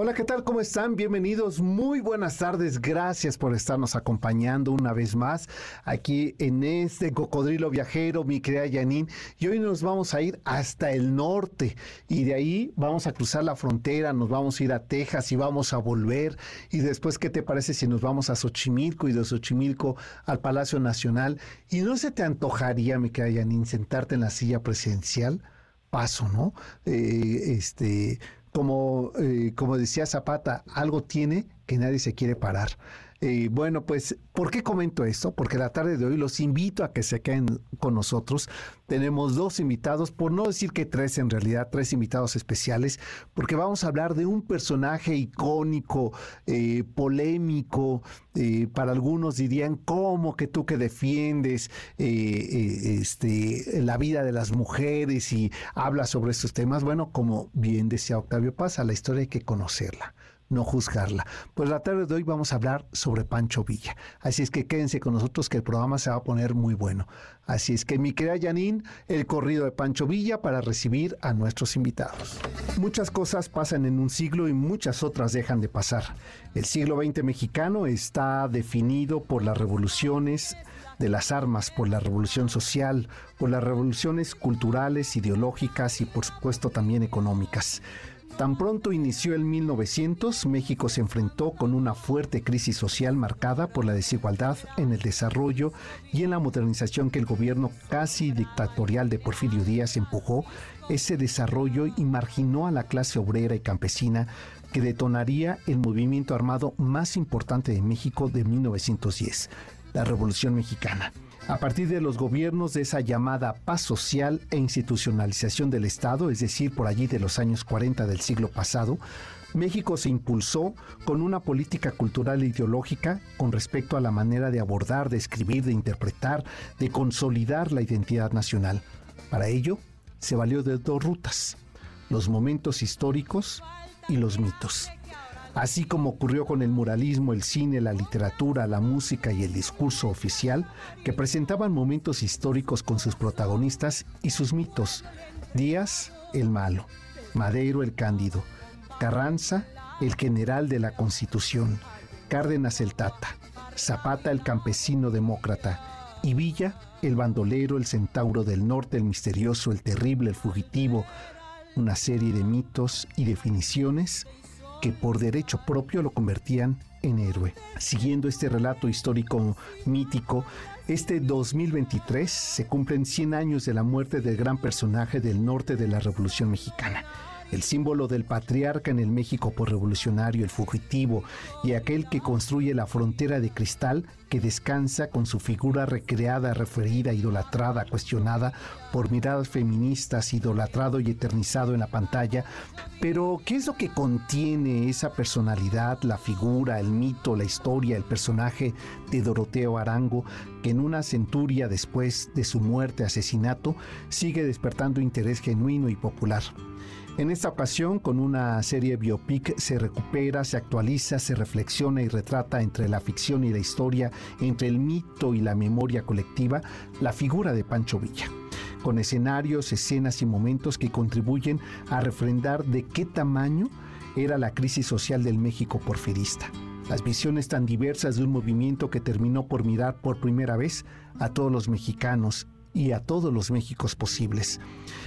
Hola, ¿qué tal? ¿Cómo están? Bienvenidos. Muy buenas tardes. Gracias por estarnos acompañando una vez más aquí en este cocodrilo viajero, mi querida Janine. Y hoy nos vamos a ir hasta el norte y de ahí vamos a cruzar la frontera, nos vamos a ir a Texas y vamos a volver. Y después, ¿qué te parece si nos vamos a Xochimilco y de Xochimilco al Palacio Nacional? ¿Y no se te antojaría, mi querida Janine, sentarte en la silla presidencial? Paso, ¿no? Eh, este como, eh, como decía Zapata, algo tiene que nadie se quiere parar. Eh, bueno, pues, ¿por qué comento esto? Porque la tarde de hoy los invito a que se queden con nosotros. Tenemos dos invitados, por no decir que tres en realidad, tres invitados especiales, porque vamos a hablar de un personaje icónico, eh, polémico, eh, para algunos dirían, ¿cómo que tú que defiendes este, la vida de las mujeres y hablas sobre estos temas? Bueno, como bien decía Octavio Paz, la historia hay que conocerla no juzgarla. Pues la tarde de hoy vamos a hablar sobre Pancho Villa. Así es que quédense con nosotros que el programa se va a poner muy bueno. Así es que mi querida Janine, el corrido de Pancho Villa para recibir a nuestros invitados. Muchas cosas pasan en un siglo y muchas otras dejan de pasar. El siglo XX mexicano está definido por las revoluciones de las armas, por la revolución social, por las revoluciones culturales, ideológicas y por supuesto también económicas. Tan pronto inició el 1900, México se enfrentó con una fuerte crisis social marcada por la desigualdad en el desarrollo y en la modernización que el gobierno casi dictatorial de Porfirio Díaz empujó. Ese desarrollo y marginó a la clase obrera y campesina que detonaría el movimiento armado más importante de México de 1910, la Revolución Mexicana. A partir de los gobiernos de esa llamada paz social e institucionalización del Estado, es decir, por allí de los años 40 del siglo pasado, México se impulsó con una política cultural e ideológica con respecto a la manera de abordar, de escribir, de interpretar, de consolidar la identidad nacional. Para ello, se valió de dos rutas, los momentos históricos y los mitos. Así como ocurrió con el muralismo, el cine, la literatura, la música y el discurso oficial, que presentaban momentos históricos con sus protagonistas y sus mitos. Díaz, el malo, Madero, el cándido, Carranza, el general de la Constitución, Cárdenas, el tata, Zapata, el campesino demócrata, y Villa, el bandolero, el centauro del norte, el misterioso, el terrible, el fugitivo, una serie de mitos y definiciones que por derecho propio lo convertían en héroe. Siguiendo este relato histórico mítico, este 2023 se cumplen 100 años de la muerte del gran personaje del norte de la Revolución Mexicana el símbolo del patriarca en el México por revolucionario, el fugitivo y aquel que construye la frontera de cristal que descansa con su figura recreada, referida, idolatrada, cuestionada por miradas feministas, idolatrado y eternizado en la pantalla. Pero, ¿qué es lo que contiene esa personalidad, la figura, el mito, la historia, el personaje de Doroteo Arango, que en una centuria después de su muerte, asesinato, sigue despertando interés genuino y popular? En esta ocasión, con una serie biopic, se recupera, se actualiza, se reflexiona y retrata entre la ficción y la historia, entre el mito y la memoria colectiva, la figura de Pancho Villa con escenarios, escenas y momentos que contribuyen a refrendar de qué tamaño era la crisis social del México porfirista. Las visiones tan diversas de un movimiento que terminó por mirar por primera vez a todos los mexicanos y a todos los Méxicos posibles,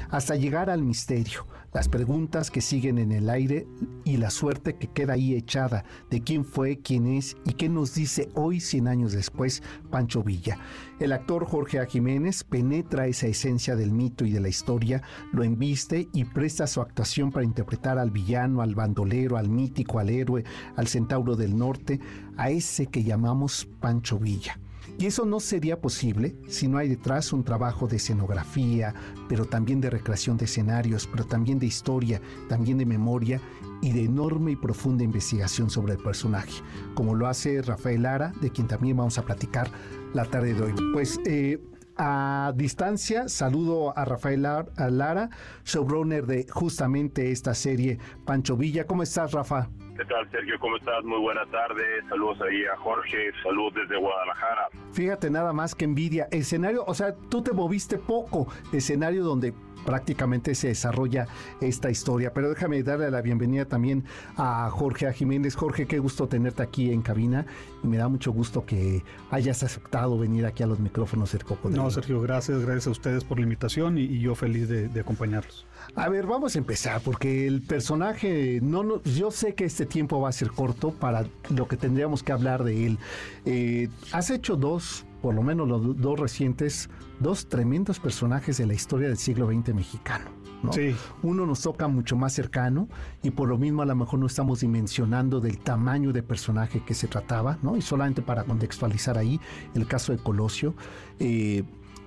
hasta llegar al misterio, las preguntas que siguen en el aire y la suerte que queda ahí echada de quién fue, quién es y qué nos dice hoy, 100 años después, Pancho Villa. El actor Jorge A. Jiménez penetra esa esencia del mito y de la historia, lo embiste y presta su actuación para interpretar al villano, al bandolero, al mítico, al héroe, al centauro del norte, a ese que llamamos Pancho Villa. Y eso no sería posible si no hay detrás un trabajo de escenografía, pero también de recreación de escenarios, pero también de historia, también de memoria y de enorme y profunda investigación sobre el personaje, como lo hace Rafael Lara, de quien también vamos a platicar la tarde de hoy. Pues eh, a distancia, saludo a Rafael Lara, showrunner de justamente esta serie Pancho Villa. ¿Cómo estás, Rafa? ¿Qué tal, Sergio? ¿Cómo estás? Muy buena tarde. Saludos ahí a Jorge. Saludos desde Guadalajara. Fíjate nada más que envidia. Escenario, o sea, tú te moviste poco. Escenario donde prácticamente se desarrolla esta historia. Pero déjame darle la bienvenida también a Jorge a Jiménez. Jorge, qué gusto tenerte aquí en cabina y me da mucho gusto que hayas aceptado venir aquí a los micrófonos del Cocodrilo. No, Sergio, gracias, gracias a ustedes por la invitación y, yo feliz de, acompañarlos. A ver, vamos a empezar porque el personaje, no, yo sé que este tiempo va a ser corto para lo que tendríamos que hablar de él. Eh, has hecho dos por lo menos los dos recientes, dos tremendos personajes de la historia del siglo XX mexicano. Sí. Uno nos toca mucho más cercano y por lo mismo a lo mejor no estamos dimensionando del tamaño de personaje que se trataba, ¿no? Y solamente para contextualizar ahí, el caso de Colosio, eh,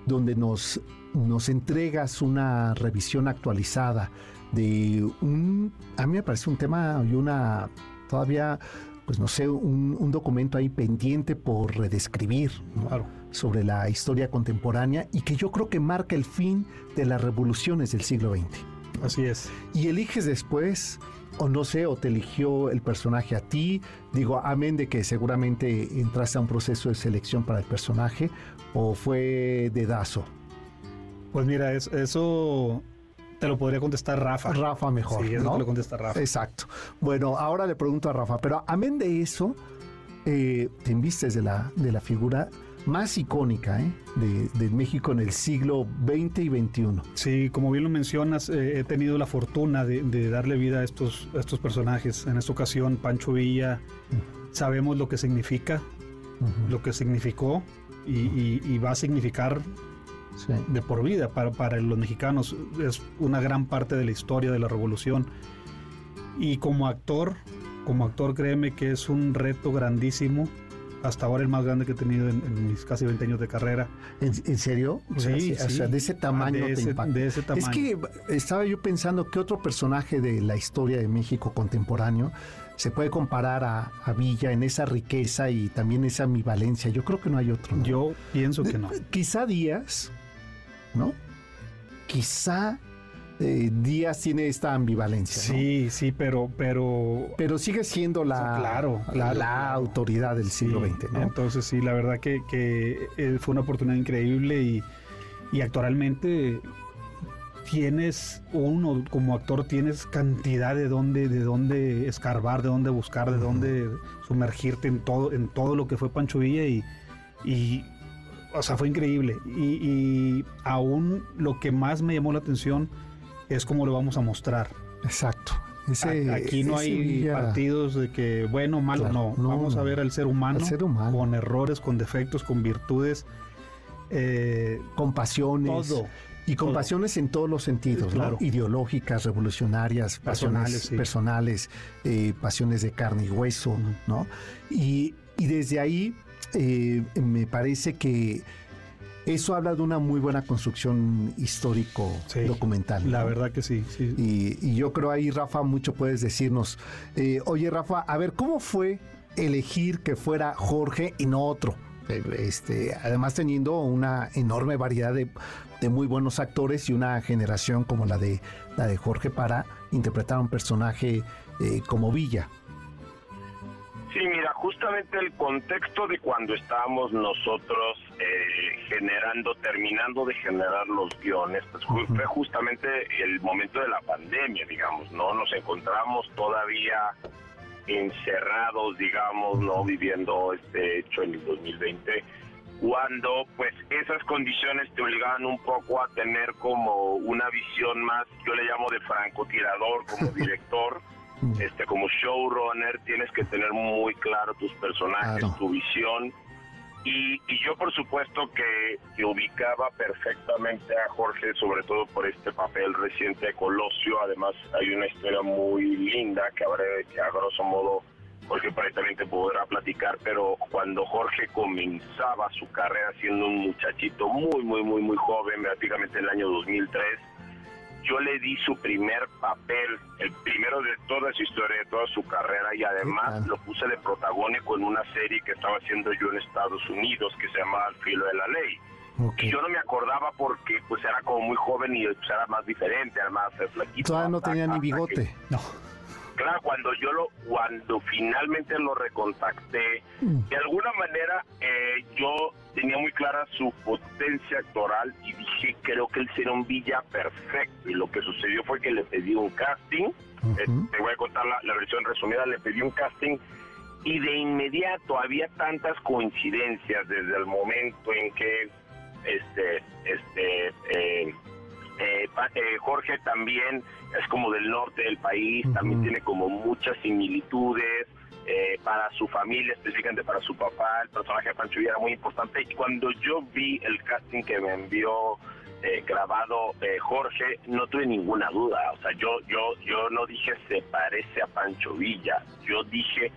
donde nos, nos entregas una revisión actualizada de un, a mí me parece un tema y una todavía pues no sé, un, documento ahí pendiente por redescribir sobre la historia contemporánea y que yo creo que marca el fin de las revoluciones del siglo XX. Así es. Y eliges después, o no sé, o te eligió el personaje a ti, digo, amén de que seguramente entraste a un proceso de selección para el personaje, o fue dedazo. Pues mira, eso te lo podría contestar Rafa. Rafa mejor. Sí, eso te lo contesta Rafa. Exacto. Bueno, ahora le pregunto a Rafa, pero amén de eso, eh, te envistes de la, de la figura más icónica ¿eh? de, México en el siglo XX y XXI. Sí, como bien lo mencionas, eh, he tenido la fortuna de, darle vida a estos, estos personajes. En esta ocasión, Pancho Villa, sabemos lo que significa, lo que significó y, va a significar de por vida para, para los mexicanos. Es una gran parte de la historia de la revolución. Y como actor, como actor créeme que es un reto grandísimo. Hasta ahora el más grande que he tenido en, mis casi 20 años de carrera. ¿En, serio? Sí, o sea, de ese tamaño de ese, de ese tamaño. Es que estaba yo pensando que otro personaje de la historia de México contemporáneo se puede comparar a, Villa en esa riqueza y también esa ambivalencia. Yo creo que no hay otro. Yo pienso que no. Quizá Díaz, ¿no? Quizá eh, Díaz tiene esta ambivalencia. Sí, sí, pero, pero. Pero sigue siendo la, claro, la, autoridad del siglo XX, ¿no? Entonces, sí, la verdad que, eh, fue una oportunidad increíble y, y actualmente tienes uno como actor tienes cantidad de dónde de dónde escarbar de dónde buscar de dónde sumergirte en todo en todo lo que fue Pancho Villa y, y o sea, fue increíble. Y, aún lo que más me llamó la atención es cómo lo vamos a mostrar. Exacto. Aquí no hay partidos de que bueno, malo, no. Vamos a ver al ser humano, ser humano, con errores, con defectos, con virtudes, eh, con pasiones. Todo. Y con pasiones en todos los sentidos, ¿no? ideológicas, revolucionarias, pasiones personales, eh, pasiones de carne y hueso, ¿no? Y, y desde ahí eh, me parece que eso habla de una muy buena construcción histórico documental. La verdad que sí. Y, yo creo ahí, Rafa, mucho puedes decirnos. Eh, oye, Rafa, a ver, ¿cómo fue elegir que fuera Jorge y no otro? Eh, este, además teniendo una enorme variedad de, muy buenos actores y una generación como la de la de Jorge para interpretar a un personaje como Villa. Sí, mira, justamente el contexto de cuando estábamos nosotros eh, generando, terminando de generar los guiones, pues fue, justamente el momento de la pandemia, digamos, ¿no? Nos encontramos todavía encerrados, digamos, ¿no? Viviendo este hecho en el 2020 cuando pues esas condiciones te obligaban un poco a tener como una visión más, yo le llamo de francotirador como director, este, como showrunner tienes que tener muy claro tus personajes, tu visión. Y, yo por supuesto que, ubicaba perfectamente a Jorge, sobre todo por este papel reciente de Colosio. Además hay una historia muy linda que, habré, que a grosso modo Jorge perfectamente podrá platicar, pero cuando Jorge comenzaba su carrera siendo un muchachito muy, muy, muy, muy joven, prácticamente en el año 2003, yo le di su primer papel, el primero de toda su historia, de toda su carrera, y además lo puse de protagónico en una serie que estaba haciendo yo en Estados Unidos, que se llama Al filo de la ley. Y yo no me acordaba porque pues era como muy joven y pues, era más diferente, era más flaquito. Todavía no tenía ni bigote. no. Claro, cuando yo lo, cuando finalmente lo recontacté, mm. de alguna manera eh, yo tenía muy clara su potencia actoral y dije, creo que él será un Villa perfecto. Y lo que sucedió fue que le pedí un casting, eh, te voy a contar la, la, versión resumida, le pedí un casting y de inmediato había tantas coincidencias desde el momento en que este, este, eh, eh, eh, Jorge también es como del norte del país, también tiene como muchas similitudes. para su familia, específicamente para su papá, el personaje de Pancho Villa era muy importante. Y cuando yo vi el casting que me envió grabado Jorge, no tuve ninguna duda. O sea, yo, yo, yo no dije se parece a Pancho Villa. Yo dije,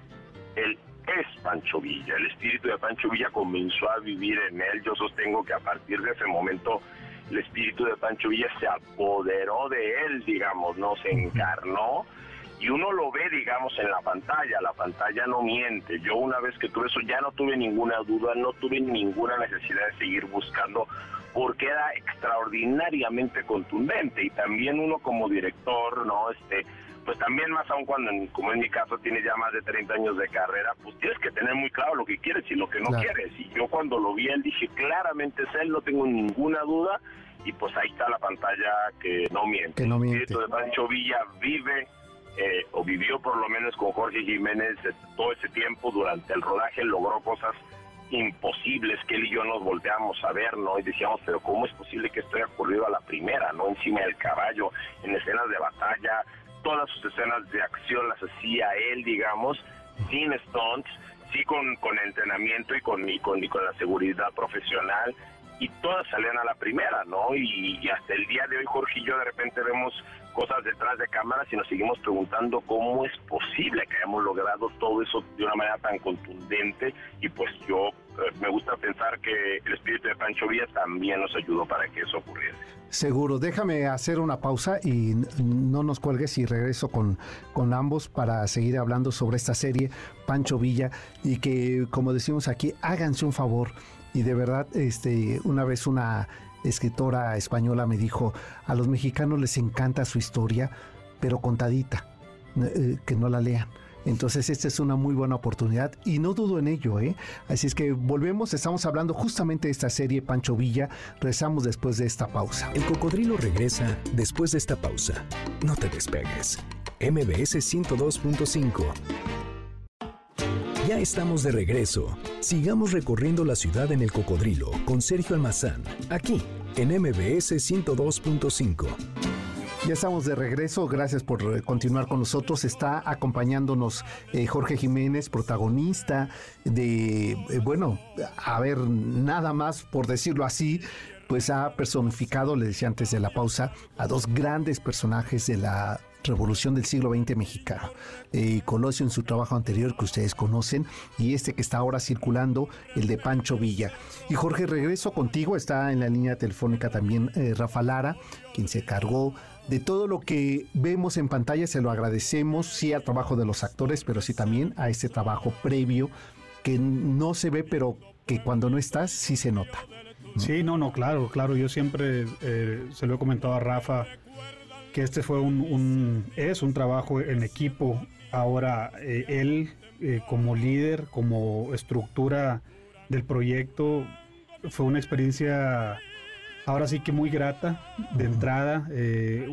él es Pancho Villa. El espíritu de Pancho Villa comenzó a vivir en él. Yo sostengo que a partir de ese momento el espíritu de Pancho Villa se apoderó de él, digamos, no se encarnó. Y uno lo ve, digamos, en la pantalla. La pantalla no miente. Yo una vez que tuve eso ya no tuve ninguna duda, no tuve ninguna necesidad de seguir buscando porque era extraordinariamente contundente y también uno como director, ¿no? Este, pues también más aún cuando, como en mi caso, tienes ya más de 30 años de carrera, pues tienes que tener muy claro lo que quieres y lo que no quieres. Y yo cuando lo vi, él dije, claramente es él, no tengo ninguna duda. Y pues ahí está la pantalla que no miente. Que no miente. El de Pancho Villa vive, eh, o vivió por lo menos con Jorge Jiménez eh, todo ese tiempo durante el rodaje, logró cosas imposibles que él y yo nos volteamos a ver, ¿no? Y decíamos, pero ¿cómo es posible que esto haya ocurrido a la primera, ¿no? Encima del caballo, en escenas de batalla, todas sus escenas de acción las hacía él, digamos, sin stunts, sí con, con entrenamiento y con, y con, y con la seguridad profesional, y todas salían a la primera, ¿no? Y, hasta el día de hoy Jorge y yo de repente vemos cosas detrás de cámaras y nos seguimos preguntando cómo es posible que hayamos logrado todo eso de una manera tan contundente y pues yo me gusta pensar que el espíritu de Pancho Villa también nos ayudó para que eso ocurriese. Seguro, déjame hacer una pausa y no nos cuelgues y regreso con, con ambos para seguir hablando sobre esta serie Pancho Villa y que como decimos aquí, háganse un favor y de verdad este una vez una escritora española me dijo, a los mexicanos les encanta su historia, pero contadita, eh, que no la lean. Entonces esta es una muy buena oportunidad y no dudo en ello, ¿eh? Así es que volvemos, estamos hablando justamente de esta serie Pancho Villa, rezamos después de esta pausa. El cocodrilo regresa después de esta pausa. No te despegues. MBS 102.5 ya estamos de regreso. Sigamos recorriendo la ciudad en el cocodrilo con Sergio Almazán, aquí en MBS 102.5. Ya estamos de regreso, gracias por eh, continuar con nosotros. Está acompañándonos eh, Jorge Jiménez, protagonista de, eh, bueno, a ver, nada más por decirlo así, pues ha personificado, le decía antes de la pausa, a dos grandes personajes de la revolución del siglo XX mexicano. Colosio en su trabajo anterior que ustedes conocen y este que está ahora circulando, el de Pancho Villa. Y Jorge, regreso contigo, está en la línea telefónica también eh, Rafa Lara, quien se cargó de todo lo que vemos en pantalla, se lo agradecemos, sí al trabajo de los actores, pero sí también a este trabajo previo que no se ve, pero que cuando no estás sí se nota. Sí, no, no, claro, claro. Yo siempre eh, se lo he comentado a Rafa que este fue un, es un trabajo en equipo. Ahora, eh, él eh, como líder, como estructura del proyecto, fue una experiencia ahora sí que muy grata de entrada. Eh,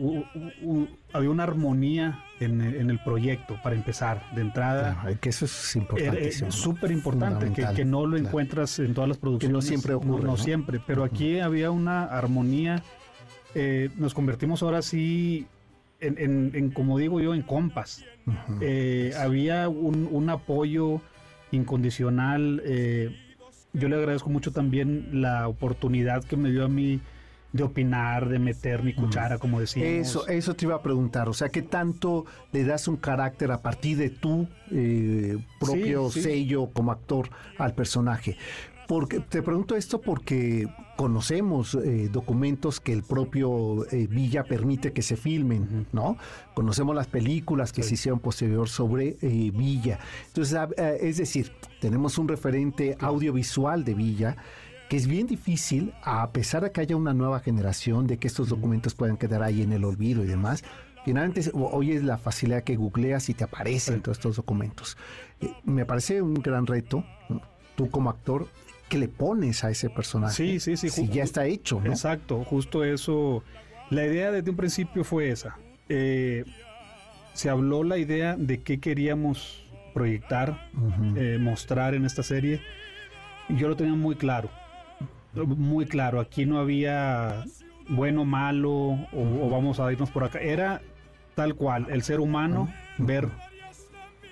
había una armonía en, el proyecto para empezar, de entrada. que eso es importante. Súper importante, que, no lo encuentras en todas las producciones. no siempre ocurre. No, siempre, pero aquí había una armonía eh, nos convertimos ahora sí en, como digo yo, en compas. Eh, había un, apoyo incondicional. Eh, yo le agradezco mucho también la oportunidad que me dio a mí de opinar, de meter mi cuchara, como decíamos. Eso, eso te iba a preguntar, o sea, ¿qué tanto le das un carácter a partir de tu propio sello como actor al personaje? Porque te pregunto esto porque conocemos eh, documentos que el propio eh, Villa permite que se filmen, ¿no? Conocemos las películas que se hicieron posterior sobre eh, Villa. Entonces, es decir, tenemos un referente audiovisual de Villa que es bien difícil, a pesar de que haya una nueva generación, de que estos documentos puedan quedar ahí en el olvido y demás, finalmente hoy es la facilidad que googleas y te aparecen todos estos documentos. Eh, me parece un gran reto, tú como actor, que le pones a ese personaje. Sí, sí, sí. Si ya está hecho, ¿no? Exacto, justo eso. La idea desde un principio fue esa. Eh, se habló la idea de qué queríamos proyectar, eh, mostrar en esta serie. Yo lo tenía muy claro, muy claro. Aquí no había bueno, malo o, vamos a irnos por acá. Era tal cual, el ser humano, ver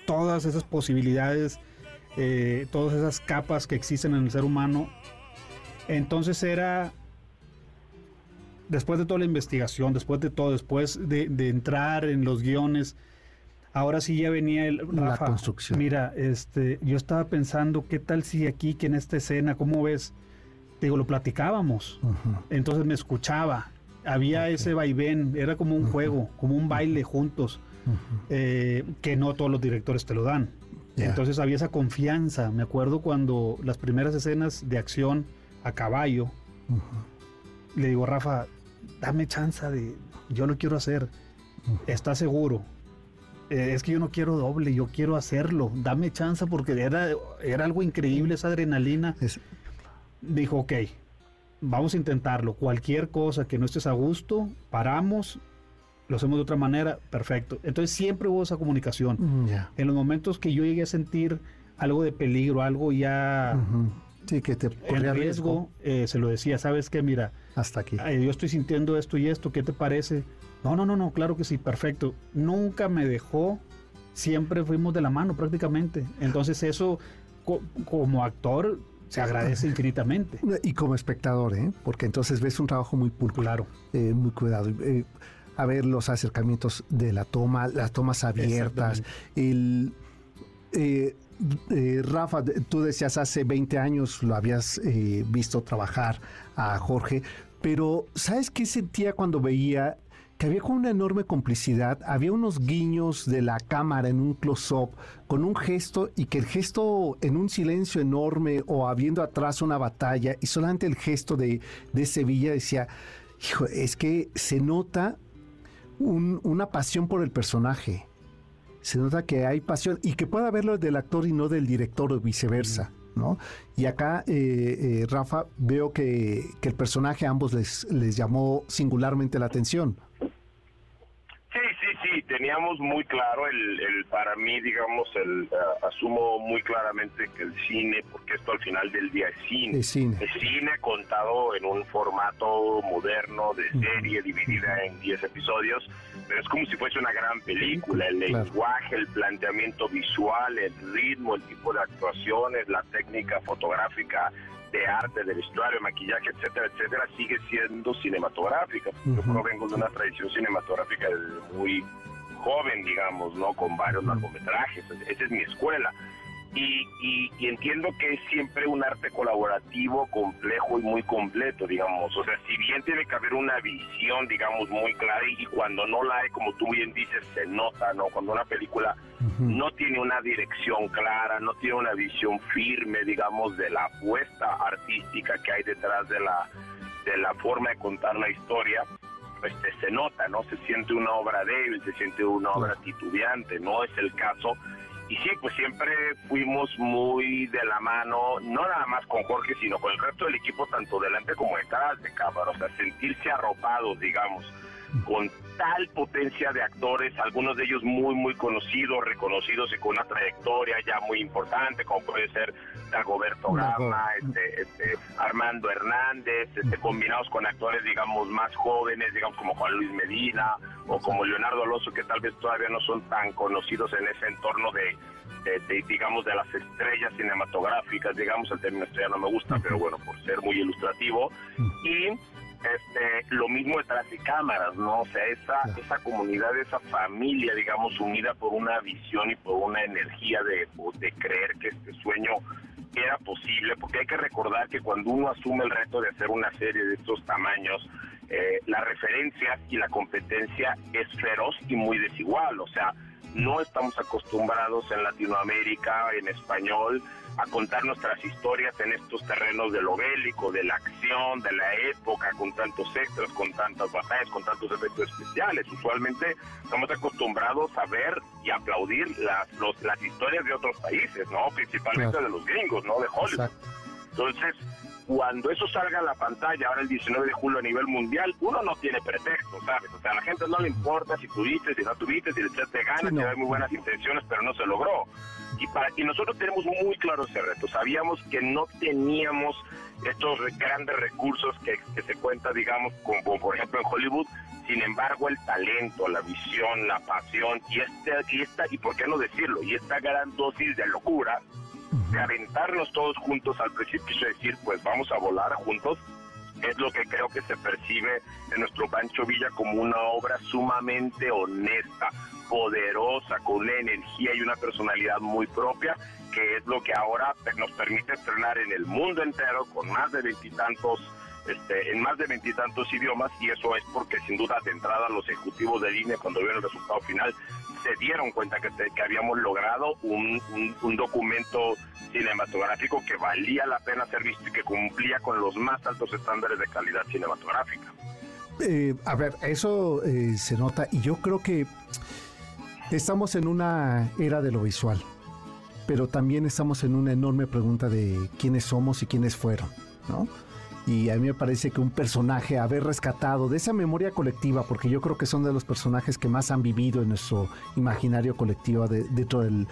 todas esas posibilidades, eh, todas esas capas que existen en el ser humano. Entonces era después de toda la investigación, después de todo, después de, entrar en los guiones, ahora sí ya venía el la construcción. Mira, este, yo estaba pensando, ¿qué tal si aquí, que en esta escena, cómo ves? digo, lo platicábamos. Entonces me escuchaba. Había ese vaivén, era como un juego, como un baile juntos, eh, que no todos los directores te lo dan. Entonces había esa confianza. Me acuerdo cuando las primeras escenas de acción a caballo, le digo, Rafa, dame chance de, yo lo quiero hacer, ¿estás seguro? Eh, es que yo no quiero doble, yo quiero hacerlo, dame chance porque era, era algo increíble esa adrenalina. Dijo, ok, vamos a intentarlo, cualquier cosa que no estés a gusto, paramos, lo hacemos de otra manera, perfecto. Entonces siempre hubo esa comunicación. Mm, en los momentos que yo llegué a sentir algo de peligro, algo ya... Sí, que te en riesgo, eh, se lo decía, ¿sabes qué? Mira, hasta aquí. yo estoy sintiendo esto y esto, ¿qué te parece? No, no, no, no, claro que sí, perfecto. Nunca me dejó, siempre fuimos de la mano prácticamente. Entonces eso, como actor, se agradece infinitamente. Y como espectador, ¿eh? porque entonces ves un trabajo muy pulcro, claro. Eh, muy cuidado. Eh, a ver los acercamientos de la toma, las tomas abiertas, el... Eh, eh, Rafa, tú decías hace 20 años lo habías eh, visto trabajar a Jorge, pero ¿sabes qué sentía cuando veía que había como una enorme complicidad? Había unos guiños de la cámara en un close-up con un gesto y que el gesto en un silencio enorme o habiendo atrás una batalla y solamente el gesto de, de Sevilla decía, hijo, es que se nota una pasión por el personaje se nota que hay pasión y que puede haberlo del actor y no del director o viceversa. ¿no? Y acá, eh, eh, Rafa, veo que, que, el personaje a ambos les, les llamó singularmente la atención. Sí, teníamos muy claro el, el para mí, digamos, el uh, asumo muy claramente que el cine, porque esto al final del día es cine, es cine, es cine contado en un formato moderno de serie dividida en 10 episodios, pero es como si fuese una gran película, el lenguaje, el planteamiento visual, el ritmo, el tipo de actuaciones, la técnica fotográfica, de arte, de vestuario, maquillaje, etcétera, etcétera, sigue siendo cinematográfica. Yo provengo de una tradición cinematográfica muy joven, digamos, ¿no? Con varios largometrajes. Esa es mi escuela. Y, entiendo que es siempre un arte colaborativo, complejo y muy completo, digamos. O sea, si bien tiene que haber una visión, digamos, muy clara y cuando no la hay, como tú bien dices, se nota, ¿no? Cuando una película no tiene una dirección clara, no tiene una visión firme, digamos, de la apuesta artística que hay detrás de la, de la forma de contar la historia, pues se nota, ¿no? Se siente una obra débil, se siente una obra titubeante, no es el caso y sí, pues siempre fuimos muy de la mano, no nada más con Jorge, sino con el resto del equipo, tanto delante como detrás de cámara, o sea, sentirse arropados, digamos, con tal potencia de actores, algunos de ellos muy, muy conocidos, reconocidos y con una trayectoria ya muy importante, como puede ser Dagoberto Gama, este, este, Armando Hernández, este, combinados con actores, digamos, más jóvenes, digamos, como Juan Luis Medina o como Leonardo Alonso, que tal vez todavía no son tan conocidos en ese entorno de, digamos, de las estrellas cinematográficas, digamos, el término estrella no me gusta, pero bueno, por ser muy ilustrativo. Y este, lo mismo detrás de cámaras, ¿no? O sea, esa, esa comunidad, esa familia, digamos, unida por una visión y por una energía de, de creer que este sueño era posible, porque hay que recordar que cuando uno asume el reto de hacer una serie de estos tamaños, eh, la referencia y la competencia es feroz y muy desigual, o sea, no estamos acostumbrados en Latinoamérica, en español, a contar nuestras historias en estos terrenos de lo bélico, de la acción, de la época, con tantos extras, con tantas batallas, con tantos efectos especiales. Usualmente estamos acostumbrados a ver y aplaudir las, las historias de otros países, ¿no? Principalmente de los gringos, ¿no? De Hollywood. Entonces, cuando eso salga a la pantalla ahora el 19 de julio a nivel mundial, uno no tiene pretexto, ¿sabes? O sea, a la gente no le importa si tuviste, si no tuviste, si le echaste ganas, si hay muy buenas intenciones, pero no se logró. Y, para, y nosotros tenemos muy claro ese reto. Sabíamos que no teníamos estos grandes recursos que, se cuenta, digamos, como, por ejemplo en Hollywood. Sin embargo, el talento, la visión, la pasión y, este, y, esta, y por qué no decirlo, y esta gran dosis de locura de aventarnos todos juntos al precipicio y decir, pues vamos a volar juntos, es lo que creo que se percibe en nuestro Pancho Villa como una obra sumamente honesta, poderosa, con una energía y una personalidad muy propia, que es lo que ahora nos permite estrenar en el mundo entero con más de veintitantos este, en más de veintitantos idiomas y eso es porque sin duda de entrada los ejecutivos de línea cuando vieron el resultado final se dieron cuenta que, que habíamos logrado un, un, documento cinematográfico que valía la pena ser visto y que cumplía con los más altos estándares de calidad cinematográfica. Eh, a ver, eso eh, se nota y yo creo que estamos en una era de lo visual, pero también estamos en una enorme pregunta de quiénes somos y quiénes fueron, ¿no? Y a mí me parece que un personaje haber rescatado de esa memoria colectiva, porque yo creo que son de los personajes que más han vivido en nuestro imaginario colectivo dentro del,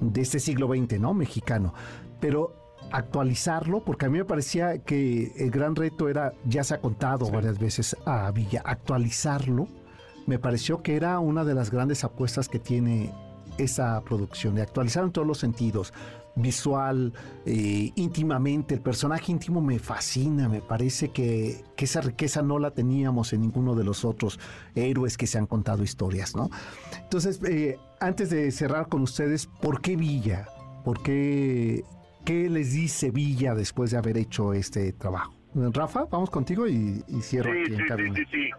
de este siglo XX, ¿no? Mexicano. Pero actualizarlo, porque a mí me parecía que el gran reto era, ya se ha contado varias veces a Villa, actualizarlo, me pareció que era una de las grandes apuestas que tiene esa producción, de actualizar en todos los sentidos, visual, eh, íntimamente. El personaje íntimo me fascina, me parece que, esa riqueza no la teníamos en ninguno de los otros héroes que se han contado historias, ¿no? Entonces, eh, antes de cerrar con ustedes, ¿por qué Villa? ¿Por qué, qué les dice Villa después de haber hecho este trabajo? Rafa, vamos contigo y, cierro aquí en sí, sí,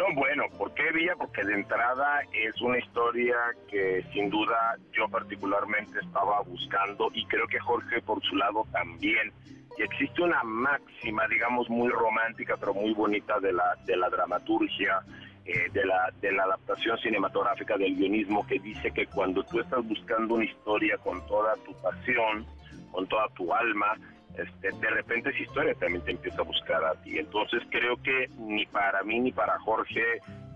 no, bueno, ¿por qué Villa? Porque de entrada es una historia que sin duda yo particularmente estaba buscando y creo que Jorge por su lado también. Y existe una máxima, digamos, muy romántica, pero muy bonita de la, de la dramaturgia, eh, de, la, de la adaptación cinematográfica del guionismo, que dice que cuando tú estás buscando una historia con toda tu pasión, con toda tu alma, este, de repente esa historia también te empieza a buscar a ti. Entonces creo que ni para mí ni para Jorge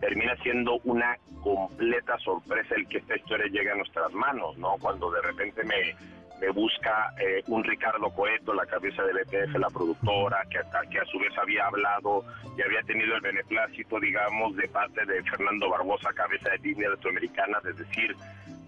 termina siendo una completa sorpresa el que esta historia llegue a nuestras manos, ¿no? Cuando de repente me, me busca eh, un Ricardo Coeto, la cabeza del ETF, la productora, que, que a su vez había hablado y había tenido el beneplácito, digamos, de parte de Fernando Barbosa, cabeza de línea latinoamericana, de decir,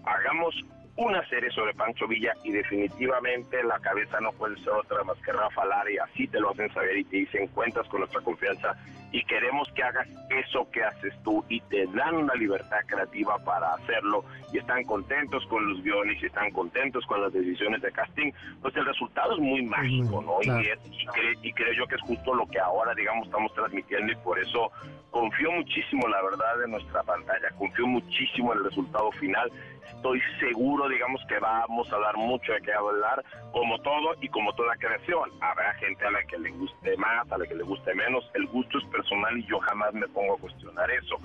hagamos una serie sobre Pancho Villa y definitivamente la cabeza no puede ser otra más que Rafa Lara así te lo hacen saber y te dicen cuentas con nuestra confianza y queremos que hagas eso que haces tú y te dan una libertad creativa para hacerlo y están contentos con los guiones y están contentos con las decisiones de casting, pues el resultado es muy mágico, ¿no? Y, y, creo yo que es justo lo que ahora, digamos, estamos transmitiendo y por eso confío muchísimo, la verdad, en nuestra pantalla, confío muchísimo en el resultado final estoy seguro, digamos, que vamos a dar mucho de qué hablar, como todo y como toda creación. Habrá gente a la que le guste más, a la que le guste menos. El gusto es personal y yo jamás me pongo a cuestionar eso.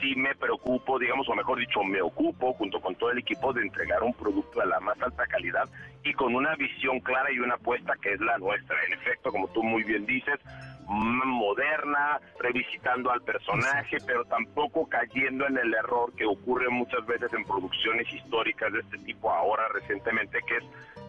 Sí me preocupo, digamos, o mejor dicho, me ocupo junto con todo el equipo de entregar un producto de la más alta calidad y con una visión clara y una apuesta que es la nuestra. En efecto, como tú muy bien dices, moderna, revisitando al personaje, pero tampoco cayendo en el error que ocurre muchas veces en producciones históricas de este tipo ahora recientemente, que es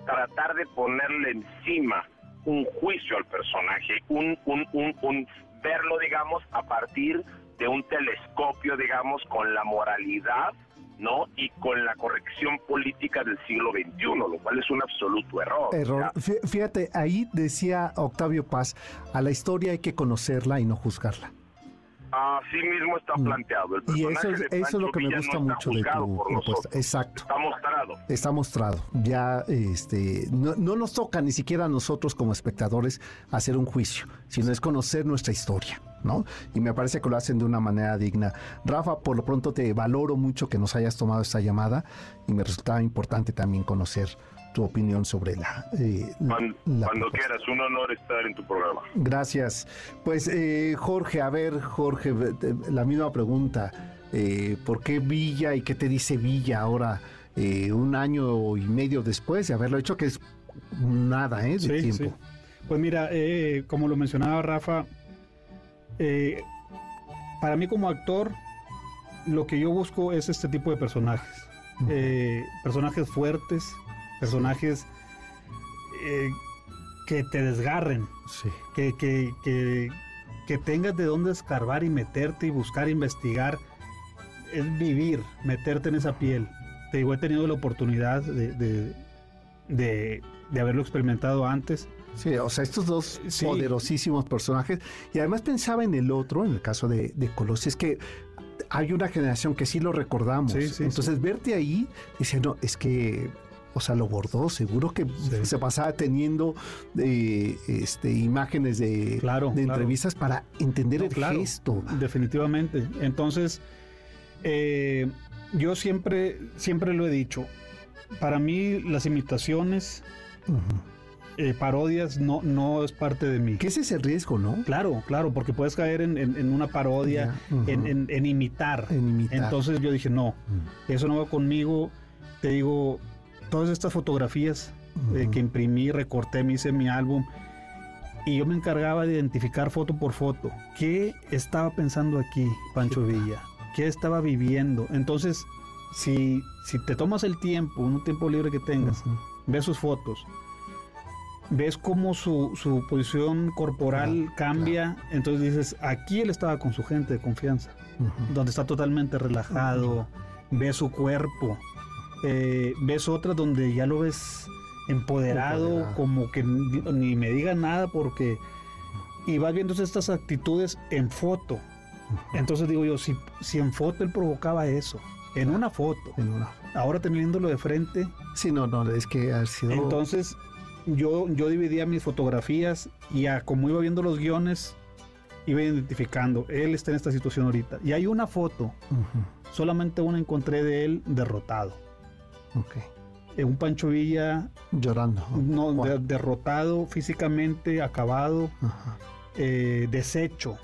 tratar de ponerle encima un juicio al personaje, un, un, un, un verlo, digamos, a partir de un telescopio, digamos, con la moralidad ¿no? Y con la corrección política del siglo XXI, lo cual es un absoluto error. Error. Fíjate, ahí decía Octavio Paz, a la historia hay que conocerla y no juzgarla. Así mismo está mm. planteado. El y eso, es lo que me gusta mucho de tu propuesta. Exacto. Está mostrado. Está mostrado. Ya este, no, no, nos toca ni siquiera a nosotros como espectadores hacer un juicio, sino es conocer nuestra historia. ¿no? Y me parece que lo hacen de una manera digna. Rafa, por lo pronto te valoro mucho que nos hayas tomado esta llamada y me resultaba importante también conocer tu opinión sobre la... Eh, cuando, quieras, un honor estar en tu programa. Gracias. Pues eh, Jorge, a ver, Jorge, la misma pregunta. Eh, ¿Por qué Villa y qué te dice Villa ahora, un año y medio después de haberlo hecho, que es nada ¿eh? de tiempo? Pues mira, como lo mencionaba Rafa, para mí como actor, lo que yo busco es este tipo de personajes. personajes fuertes, personajes eh, que te desgarren, que, que, que, tengas de dónde escarbar y meterte y buscar investigar, es vivir, meterte en esa piel. Te digo, he tenido la oportunidad de, de, haberlo experimentado antes. Sí, o sea, estos dos poderosísimos personajes. Y además pensaba en el otro, en el caso de, de es que hay una generación que sí lo recordamos. Entonces, verte ahí, dice, no, es que o sea, lo bordó, seguro que se pasaba teniendo eh, este, imágenes de, entrevistas para entender el gesto. Definitivamente. Entonces, eh, yo siempre, siempre lo he dicho, para mí las imitaciones, eh, parodias, no, no es parte de mí. ¿Qué es ese riesgo, no? Claro, claro, porque puedes caer en, una parodia, en, imitar. Entonces yo dije, no, eso no va conmigo. Te digo, todas estas fotografías eh, que imprimí, recorté, me hice mi álbum y yo me encargaba de identificar foto por foto. ¿Qué estaba pensando aquí Pancho Villa? ¿Qué estaba viviendo? Entonces, si, si te tomas el tiempo, un tiempo libre que tengas, ves sus fotos, ves cómo su, su posición corporal cambia, entonces dices, aquí él estaba con su gente de confianza, donde está totalmente relajado, ve su cuerpo, eh, ves otras donde ya lo ves empoderado, como que ni, me diga nada porque... Y vas viendo estas actitudes en foto. Entonces digo yo, si, si en foto él provocaba eso, en una foto, en una. ahora teniéndolo de frente. Sí, no, no, es que ha sido... Entonces yo, yo dividía mis fotografías y a como iba viendo los guiones, iba identificando, él está en esta situación ahorita. Y hay una foto, solamente una encontré de él derrotado. Okay. un Pancho Villa llorando. No, derrotado físicamente, acabado, eh, deshecho,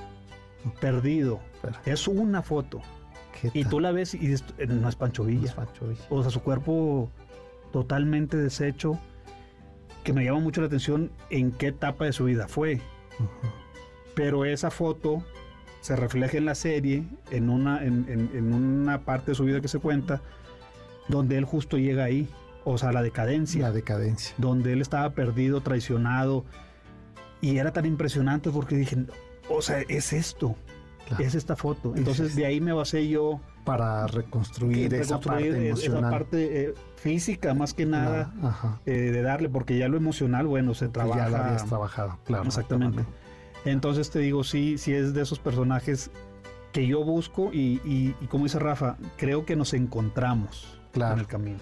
perdido. Es una foto. Y tú la ves y eh, no es Pancho Villa. O sea, su cuerpo totalmente deshecho, que me llama mucho la atención en qué etapa de su vida fue. Pero esa foto se refleja en la serie, en una, en una parte de su vida que se cuenta, donde él justo llega ahí, o sea, la decadencia. La decadencia. Donde él estaba perdido, traicionado, y era tan impresionante porque dije, o sea, es esto, es esta foto. Entonces de ahí me basé yo para reconstruir, esa parte emocional. Esa parte eh, física más que nada eh, de darle, porque ya lo emocional, bueno, se trabaja. Ya lo habías trabajado, claro. Exactamente. Entonces te digo, sí, sí es de esos personajes que yo busco y, y como dice Rafa, creo que nos encontramos claro. en el camino.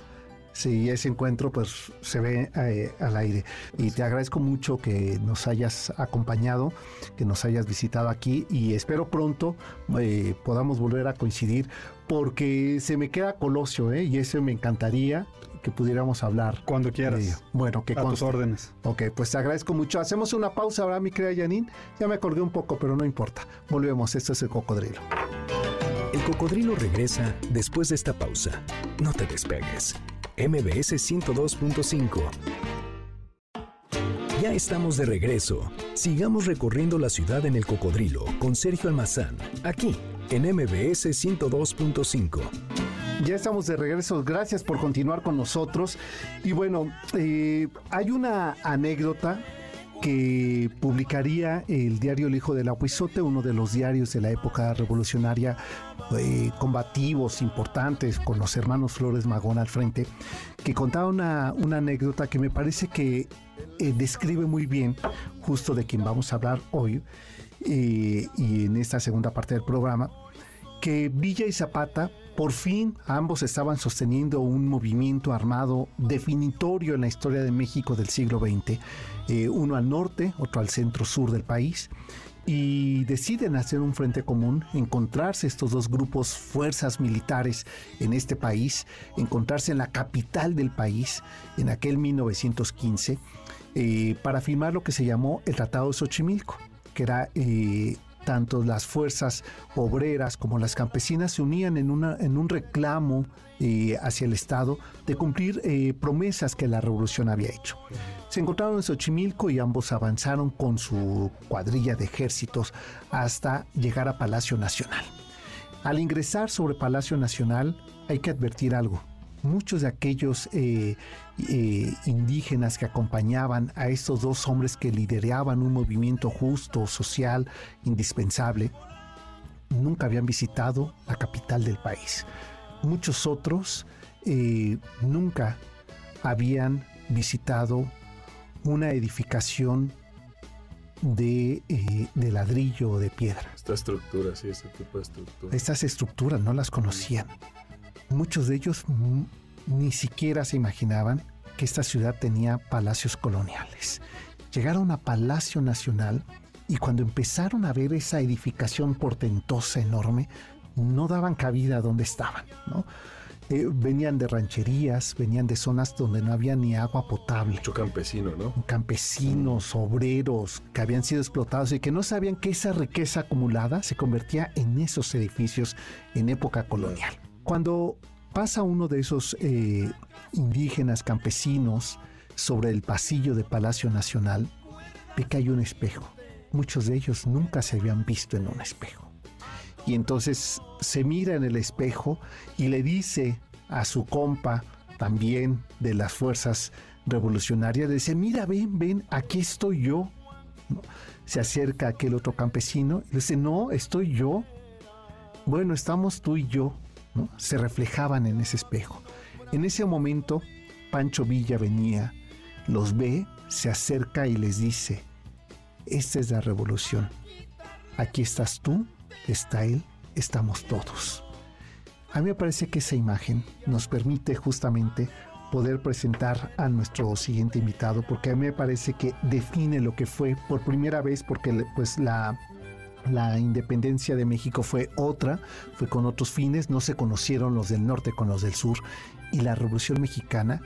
Sí, ese encuentro pues se ve eh, al aire. Y te agradezco mucho que nos hayas acompañado, que nos hayas visitado aquí y espero pronto eh, podamos volver a coincidir porque se me queda Colosio ¿eh? y eso me encantaría que pudiéramos hablar. Cuando quieras. Bueno, que a tus órdenes. Ok, pues te agradezco mucho. Hacemos una pausa ahora, mi querida Janine. Ya me acordé un poco, pero no importa. Volvemos. Esto es el cocodrilo. Cocodrilo regresa después de esta pausa. No te despegues. MBS 102.5. Ya estamos de regreso. Sigamos recorriendo la ciudad en el cocodrilo con Sergio Almazán, aquí en MBS 102.5. Ya estamos de regreso, gracias por continuar con nosotros. Y bueno, eh, hay una anécdota que publicaría el diario El Hijo del Aguizote, uno de los diarios de la época revolucionaria eh, combativos, importantes, con los hermanos Flores Magón al frente, que contaba una, anécdota que me parece que eh, describe muy bien justo de quien vamos a hablar hoy eh, y en esta segunda parte del programa, que Villa y Zapata por fin ambos estaban sosteniendo un movimiento armado definitorio en la historia de México del siglo XX, uno al norte, otro al centro sur del país, y deciden hacer un frente común, encontrarse estos dos grupos, fuerzas militares en este país, encontrarse en la capital del país en aquel 1915 eh, para firmar lo que se llamó el Tratado de Xochimilco, que era eh, tanto las fuerzas obreras como las campesinas se unían en, en un reclamo eh, hacia el Estado de cumplir eh, promesas que la revolución había hecho. Se encontraron en Xochimilco y ambos avanzaron con su cuadrilla de ejércitos hasta llegar a Palacio Nacional. Al ingresar sobre Palacio Nacional hay que advertir algo muchos de aquellos eh, indígenas que acompañaban a estos dos hombres que lideraban un movimiento justo, social, indispensable, nunca habían visitado la capital del país. Muchos otros eh, nunca habían visitado una edificación de, de, ladrillo o de piedra. Esta estructura, sí, este tipo de estructura. Estas estructuras no las conocían muchos de ellos ni siquiera se imaginaban que esta ciudad tenía palacios coloniales. Llegaron a Palacio Nacional y cuando empezaron a ver esa edificación portentosa, enorme, no daban cabida a donde estaban. Eh, venían de rancherías, venían de zonas donde no había ni agua potable. Mucho campesino, ¿no? Campesinos, obreros que habían sido explotados y que no sabían que esa riqueza acumulada se convertía en esos edificios en época colonial. Cuando pasa uno de esos eh, indígenas campesinos sobre el pasillo de Palacio Nacional, ve que hay un espejo. Muchos de ellos nunca se habían visto en un espejo. Y entonces se mira en el espejo y le dice a su compa, también de las fuerzas revolucionarias, le dice, mira, ven, ven, aquí estoy yo. Se acerca aquel otro campesino y le dice, no, estoy yo. Bueno, estamos tú y yo se reflejaban en ese espejo. En ese momento, Pancho Villa venía, los ve, se acerca y les dice, esta es la revolución. Aquí estás tú, está él, estamos todos. A mí me parece que esa imagen nos permite justamente poder presentar a nuestro siguiente invitado, porque a mí me parece que define lo que fue por primera vez, porque pues la la independencia de México fue otra, fue con otros fines, no se conocieron los del norte con los del sur y la Revolución Mexicana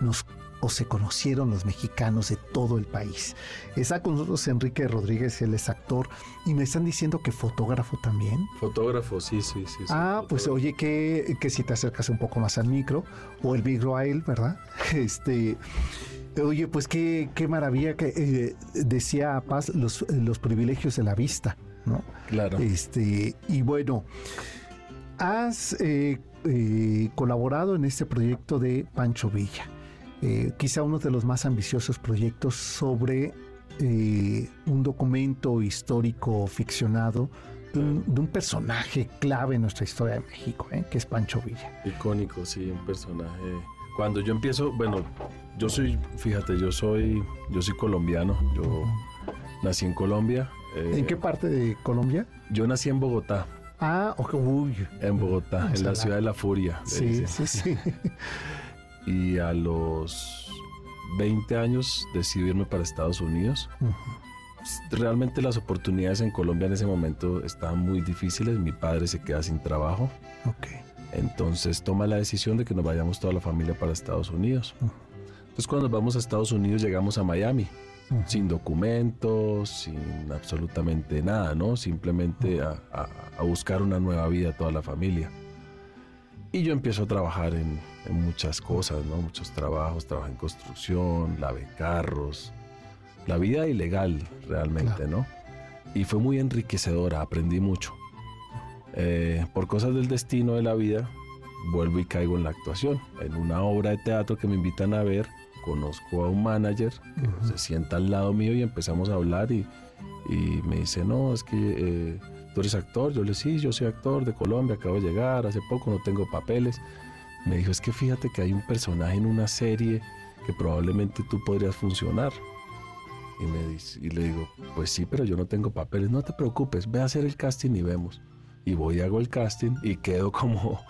nos o se conocieron los mexicanos de todo el país. Está con nosotros Enrique Rodríguez, él es actor, y me están diciendo que fotógrafo también. Fotógrafo, sí, sí, sí. ah, pues oye, que, que si te acercas un poco más al micro, o el micro a él, ¿verdad? Este, Oye, pues qué, qué maravilla que eh, decía Paz los, los privilegios de la vista, ¿no? Claro. Este, y bueno, has eh, eh, colaborado en este proyecto de Pancho Villa, quizá uno de los más ambiciosos proyectos sobre un documento histórico ficcionado de un, personaje clave en nuestra historia de México, que es Pancho Villa. Icónico, sí, un personaje. Cuando yo empiezo, bueno, yo soy, fíjate, yo soy, yo soy colombiano. Yo nací en Colombia. ¿En eh, qué parte de Colombia? Yo nací en Bogotá. Ah, ok, uy. En Bogotá, en la ciudad de la furia. Sí, sí, sí. Y a los 20 años decidí irme para Estados Unidos. Realmente las oportunidades en Colombia en ese momento estaban muy difíciles. Mi padre se queda sin trabajo. Entonces toma la decisión de que nos vayamos toda la familia para Estados Unidos. Entonces cuando vamos a Estados Unidos llegamos a Miami, sin documentos, sin absolutamente nada, ¿no? Simplemente a, buscar una nueva vida toda la familia. Y yo empiezo a trabajar en, muchas cosas, ¿no? Muchos trabajos, trabajo en construcción, lave carros, la vida ilegal realmente, ¿no? Y fue muy enriquecedora, aprendí mucho. Eh, por cosas del destino de la vida, vuelvo y caigo en la actuación, en una obra de teatro que me invitan a ver conozco a un manager que se sienta al lado mío y empezamos a hablar y, me dice, no, es que eh, tú eres actor. Yo le dije, sí, yo soy actor de Colombia, acabo de llegar hace poco, no tengo papeles. Me dijo, es que fíjate que hay un personaje en una serie que probablemente tú podrías funcionar. Y, me dice, y le digo, pues sí, pero yo no tengo papeles. No te preocupes, ve a hacer el casting y vemos. Y voy y hago el casting y quedo como,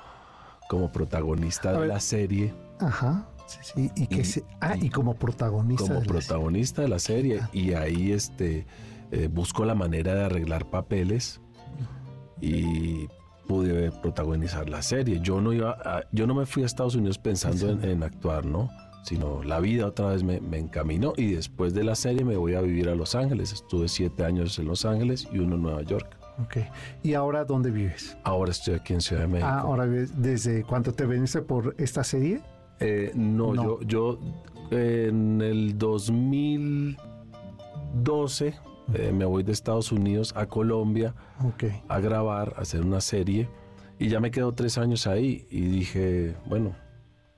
como protagonista de la serie. Ajá. y que ah, y como protagonista. Como protagonista de la serie. Y ahí este eh, busco la manera de arreglar papeles y pude protagonizar la serie. Yo no iba, yo no me fui a Estados Unidos pensando en, actuar, ¿no? Sino la vida otra vez me, encaminó y después de la serie me voy a vivir a Los Ángeles. Estuve siete años en Los Ángeles y uno en Nueva York. Ok. ¿Y ahora dónde vives? Ahora estoy aquí en Ciudad de México. Ah, ahora ¿desde cuándo te veniste por esta serie? Eh, no, yo, yo en el 2012 eh, me voy de Estados Unidos a Colombia a grabar, a hacer una serie. Y ya me quedo tres años ahí y dije, bueno,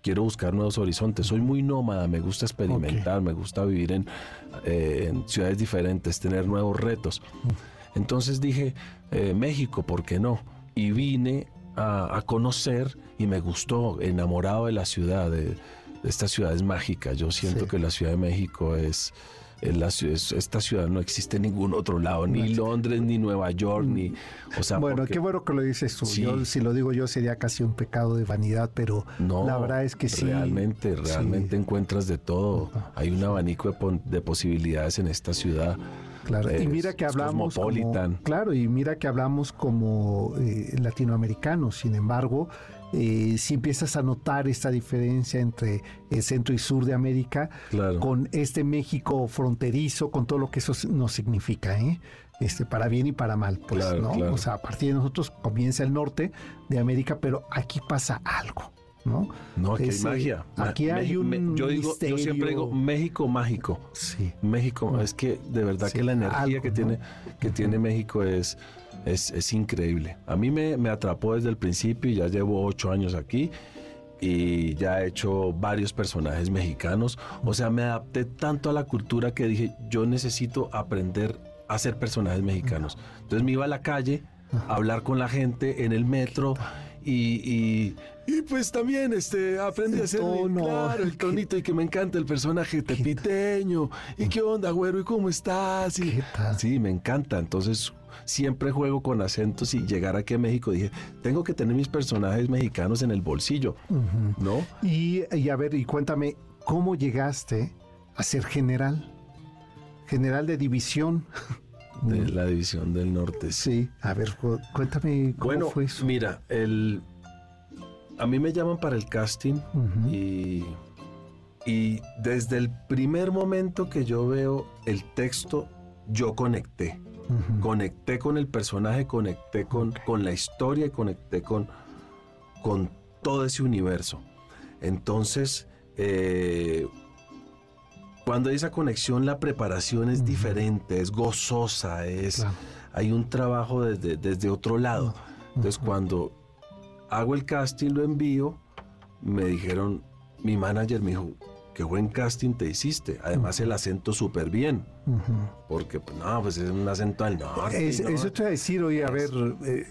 quiero buscar nuevos horizontes. Soy muy nómada, me gusta experimentar, me gusta vivir en, eh, en, ciudades diferentes, tener nuevos retos. Entonces dije, eh, México, ¿por qué no? Y vine a, conocer y me gustó, enamorado de la ciudad, de, esta ciudad es mágica. Yo siento que la Ciudad de México es, la, esta ciudad no existe en ningún otro lado, ni Londres, ni Nueva York, ni... O sea, bueno, qué bueno que lo dices tú. si lo digo yo sería casi un pecado de vanidad, pero la verdad es que sí. Realmente, realmente encuentras de todo. Hay un abanico de posibilidades en esta ciudad. Claro, y mira que hablamos como, claro, y mira que hablamos como eh, latinoamericanos, sin embargo, eh, si empiezas a notar esta diferencia entre el centro y sur de América con este México fronterizo, con todo lo que eso nos significa, ¿eh? Este, para bien y para mal, pues, ¿no? O sea, a partir de nosotros comienza el norte de América, pero aquí pasa algo. ¿no? No, aquí hay magia. Aquí hay un yo, digo, yo siempre digo México mágico. Sí. México, es que de verdad que la energía que tiene que tiene México es, es, increíble. A mí me, me atrapó desde el principio y ya llevo ocho años aquí y ya he hecho varios personajes mexicanos. O sea, me adapté tanto a la cultura que dije, yo necesito aprender a hacer personajes mexicanos. Entonces me iba a la calle a hablar con la gente en el metro y, y, pues también este, aprendí a hacer claro, el tonito y que me encanta el personaje tepiteño. ¿Y qué onda, güero? ¿Y cómo estás? Y, Sí, me encanta. Entonces siempre juego con acentos y llegar aquí a México dije, tengo que tener mis personajes mexicanos en el bolsillo, ¿no? Y, y, a ver, y cuéntame, ¿cómo llegaste a ser general? General de división. de la División del Norte. Sí, a ver, cuéntame cómo fue eso. Mira, el, a mí me llaman para el casting y, y desde el primer momento que yo veo el texto, yo conecté. Conecté con el personaje, conecté con, con la historia y conecté con, con todo ese universo. Entonces, eh, cuando hay esa conexión, la preparación es diferente, es gozosa, es hay un trabajo desde, desde otro lado. Entonces, cuando hago el casting, lo envío, me dijeron, mi manager me dijo, qué buen casting te hiciste. Además, el acento súper bien. Porque, pues, no, pues es un acento al norte. Eso te voy a decir, oye, a ver, eh,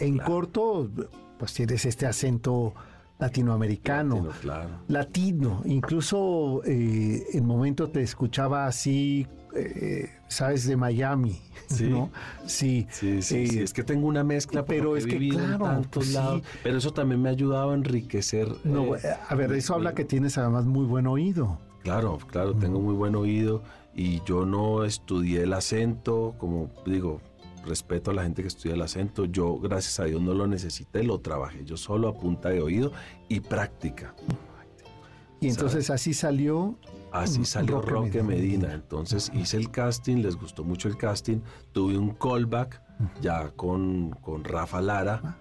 en corto, pues tienes este acento latinoamericano, latino, claro. latino. incluso eh, en momento te escuchaba así, eh, sabes, de Miami, sí. ¿no? Sí, sí, sí, eh, es que tengo una mezcla, pero es que claro, en tantos pues lados, pero eso también me ha ayudado a enriquecer. No, a ver, eso habla que tienes además muy buen oído. Claro, claro, tengo muy buen oído y yo no estudié el acento, como digo, respeto a la gente que estudia el acento. Yo, gracias a Dios, no lo necesité, lo trabajé yo solo a punta de oído y práctica. Y entonces así salió. Así salió Roque, Medina. Entonces hice el casting, les gustó mucho el casting. Tuve un callback ya con, con Rafa Lara,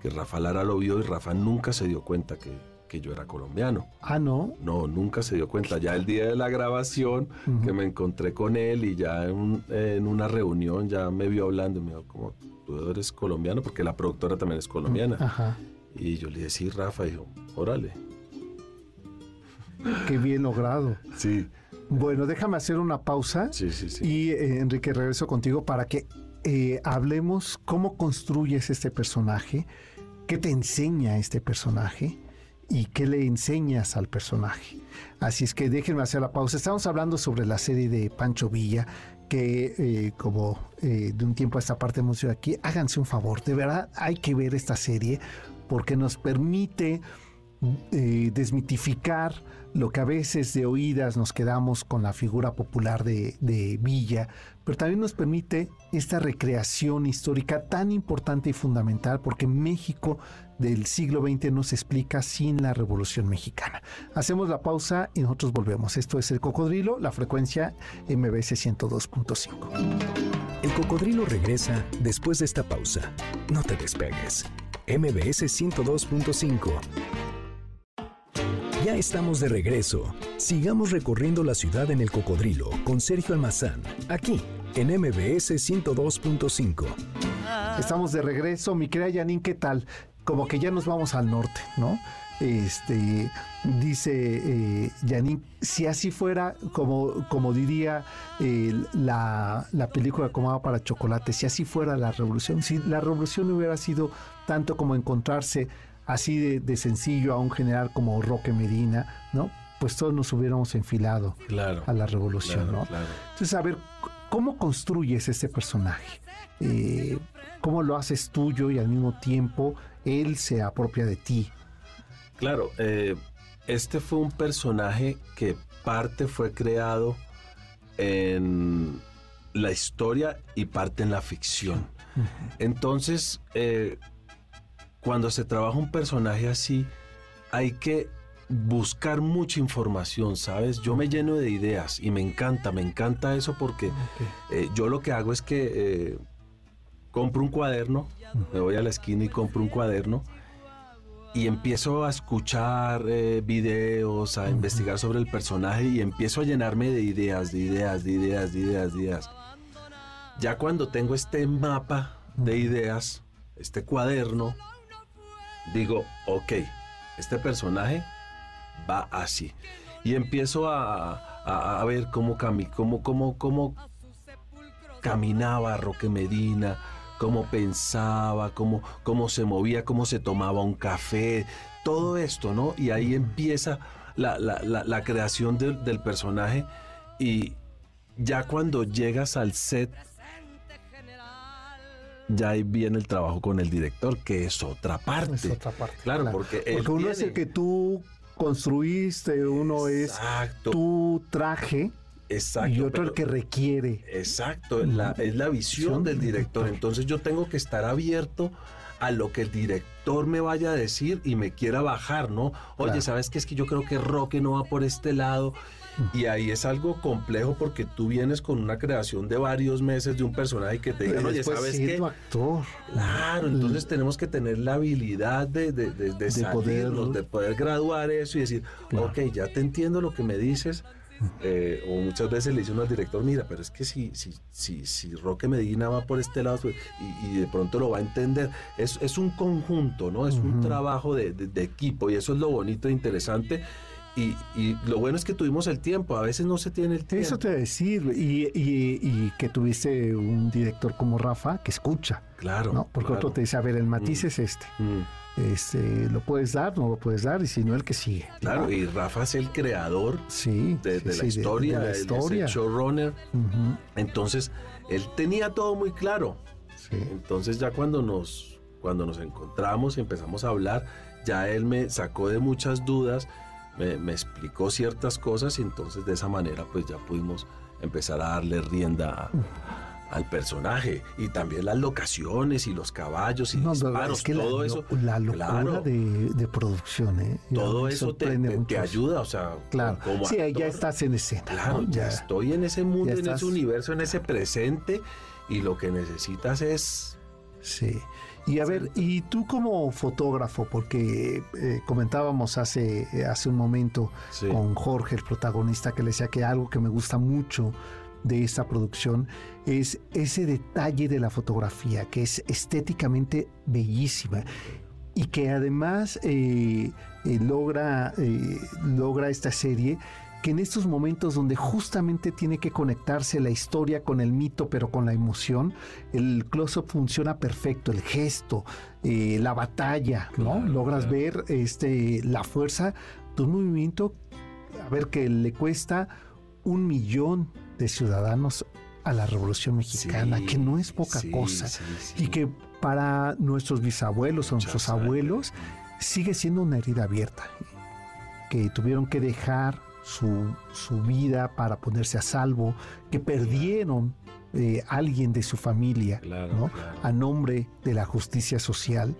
que Rafa Lara lo vio y Rafa nunca se dio cuenta que, que yo era colombiano. Ah, no. No, nunca se dio cuenta. Ya el día de la grabación, que me encontré con él y ya en, una reunión ya me vio hablando y me dijo, como tú eres colombiano, porque la productora también es colombiana. Ajá. Y yo le dije, sí, Rafa, y dijo, órale. Qué bien logrado. Sí. Bueno, déjame hacer una pausa. Sí, sí, sí. Y eh, Enrique, regreso contigo para que eh, hablemos cómo construyes este personaje, qué te enseña este personaje y qué le enseñas al personaje. Así es que déjenme hacer la pausa. Estamos hablando sobre la serie de Pancho Villa, que eh, como eh, de un tiempo a esta parte hemos ido aquí, háganse un favor, de verdad hay que ver esta serie porque nos permite eh, desmitificar lo que a veces de oídas nos quedamos con la figura popular de, de, Villa, pero también nos permite esta recreación histórica tan importante y fundamental porque México del siglo XX no se explica sin la Revolución Mexicana. Hacemos la pausa y nosotros volvemos. Esto es El Cocodrilo, la frecuencia MBS 102.5. El Cocodrilo regresa después de esta pausa. No te despegues. MBS 102.5. Estamos de regreso. Sigamos recorriendo la ciudad en el Cocodrilo con Sergio Almazán, aquí en MBS 102.5. Estamos de regreso. Mi querida Janine, ¿qué tal? como que ya nos vamos al norte, ¿no? Este, dice eh, si así fuera, como, como diría eh, la, la, película Comada para Chocolate, si así fuera la revolución, si la revolución hubiera sido tanto como encontrarse así de, sencillo a un general como Roque Medina, ¿no? Pues todos nos hubiéramos enfilado a la revolución, ¿no? Entonces, a ver, ¿cómo construyes este personaje? Eh, ¿Cómo lo haces tuyo y al mismo tiempo él se apropia de ti. Claro, eh, este fue un personaje que parte fue creado en la historia y parte en la ficción. Entonces, eh, cuando se trabaja un personaje así, hay que buscar mucha información, ¿sabes? Yo me lleno de ideas y me encanta, me encanta eso porque eh, yo lo que hago es que compro un cuaderno, me voy a la esquina y compro un cuaderno y empiezo a escuchar eh, videos, a investigar sobre el personaje y empiezo a llenarme de ideas, de ideas, de ideas, de ideas, de ideas. Ya cuando tengo este mapa de ideas, este cuaderno, digo, ok, este personaje va así. Y empiezo a, ver cómo, cómo, cómo, cómo caminaba Roque Medina, cómo pensaba, cómo, cómo se movía, cómo se tomaba un café, todo esto, ¿no? Y ahí empieza la, creación del personaje y ya cuando llegas al set, ya ahí viene el trabajo con el director, que es otra parte. Es otra parte. Claro, porque, porque uno es el que tú construiste, uno es tu traje Exacto. Y otro el que requiere. Exacto, la, es la visión del director. Entonces yo tengo que estar abierto a lo que el director me vaya a decir y me quiera bajar, ¿no? Oye, ¿sabes qué? Es que yo creo que Roque no va por este lado. Y ahí es algo complejo porque tú vienes con una creación de varios meses de un personaje que te digan, oye, ¿sabes qué? actor. Claro, entonces tenemos que tener la habilidad de, de, de, de, poder, de poder graduar eso y decir, ok, ya te entiendo lo que me dices, eh, o muchas veces le dice uno al director, mira, pero es que si, si, si, si Roque Medina va por este lado pues, y, de pronto lo va a entender, es, es un conjunto, ¿no? Es un trabajo de, equipo y eso es lo bonito e interesante. Y, lo bueno es que tuvimos el tiempo, a veces no se tiene el tiempo. Eso te voy a decir, y, que tuviste un director como Rafa que escucha. Claro. ¿no? Porque otro te dice, a ver, el matiz mm. es este. Mm. Este, lo puedes dar, no lo puedes dar, y si no, el que sigue. Claro, y Rafa es el creador sí, de, la historia, de, el showrunner. Entonces, él tenía todo muy claro. Entonces, ya cuando nos, cuando nos encontramos y empezamos a hablar, ya él me sacó de muchas dudas, me, me explicó ciertas cosas, y entonces de esa manera, pues ya pudimos empezar a darle rienda a al personaje y también las locaciones y los caballos y no, disparos, todo eso. La locura de, producción, ¿eh? todo eso te, te, ayuda, o sea, claro. sí, ya estás en escena. Claro, ya, estoy en ese mundo, en ese universo, en ese presente y lo que necesitas es... Sí. Y a ver, y tú como fotógrafo, porque eh, comentábamos hace, hace un momento con Jorge, el protagonista, que le decía que algo que me gusta mucho de esta producción es ese detalle de la fotografía que es estéticamente bellísima y que además eh, eh, logra, eh, logra esta serie que en estos momentos donde justamente tiene que conectarse la historia con el mito, pero con la emoción, el close-up funciona perfecto, el gesto, la batalla, ¿no? Logras ver este, la fuerza de un movimiento, a ver, que le cuesta un millón de ciudadanos a la Revolución Mexicana, que no es poca cosa, y que para nuestros bisabuelos o nuestros abuelos sigue siendo una herida abierta, que tuvieron que dejar su, su vida para ponerse a salvo, que perdieron eh, alguien de su familia ¿no? a nombre de la justicia social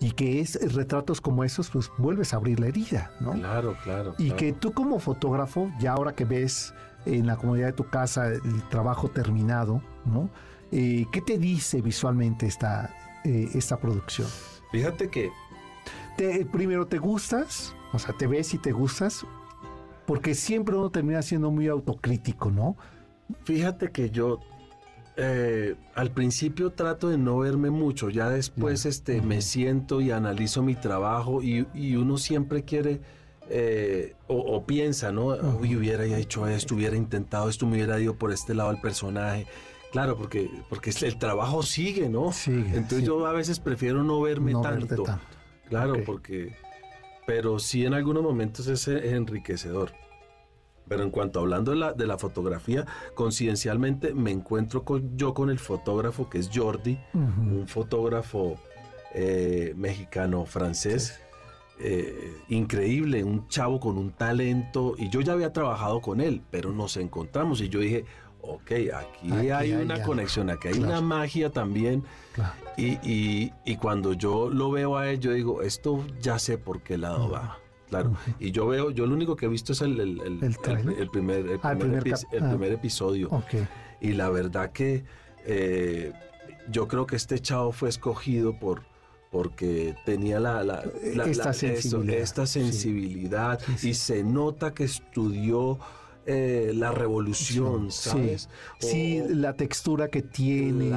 y que es retratos como esos, pues vuelves a abrir la herida, ¿no? Claro, claro. Y que tú como fotógrafo, ya ahora que ves en la comodidad de tu casa el trabajo terminado, ¿no? Eh, ¿Qué te dice visualmente esta, eh, esta producción? Fíjate que... Te, primero, ¿te gustas? O sea, ¿te ves y te gustas? Porque siempre uno termina siendo muy autocrítico, ¿no? Fíjate que yo eh, al principio trato de no verme mucho, ya después este, me siento y analizo mi trabajo y, uno siempre quiere eh, o, piensa, ¿no? Uy, hubiera hecho esto, hubiera intentado esto, me hubiera ido por este lado el personaje. Claro, porque, porque el trabajo sigue, ¿no? Sigue, Entonces yo a veces prefiero no verme tanto. Claro, porque... Pero sí en algunos momentos es enriquecedor. Pero en cuanto hablando de la, de la fotografía, coincidencialmente me encuentro con, yo con el fotógrafo que es Jordi, un fotógrafo eh, mexicano-francés. Eh, increíble, un chavo con un talento, y yo ya había trabajado con él, pero nos encontramos y yo dije, ok, aquí, hay, una conexión, aquí hay una magia también, y, y, cuando yo lo veo a él, yo digo, esto ya sé por qué lado va. Claro. Y yo veo, yo lo único que he visto es el, el, el, primer, el ah, primer, episodio. Y la verdad que eh, yo creo que este chavo fue escogido por porque tenía la, la, esta sensibilidad, esta sensibilidad y se nota que estudió eh, la revolución, ¿sabes? Sí, la textura que tiene,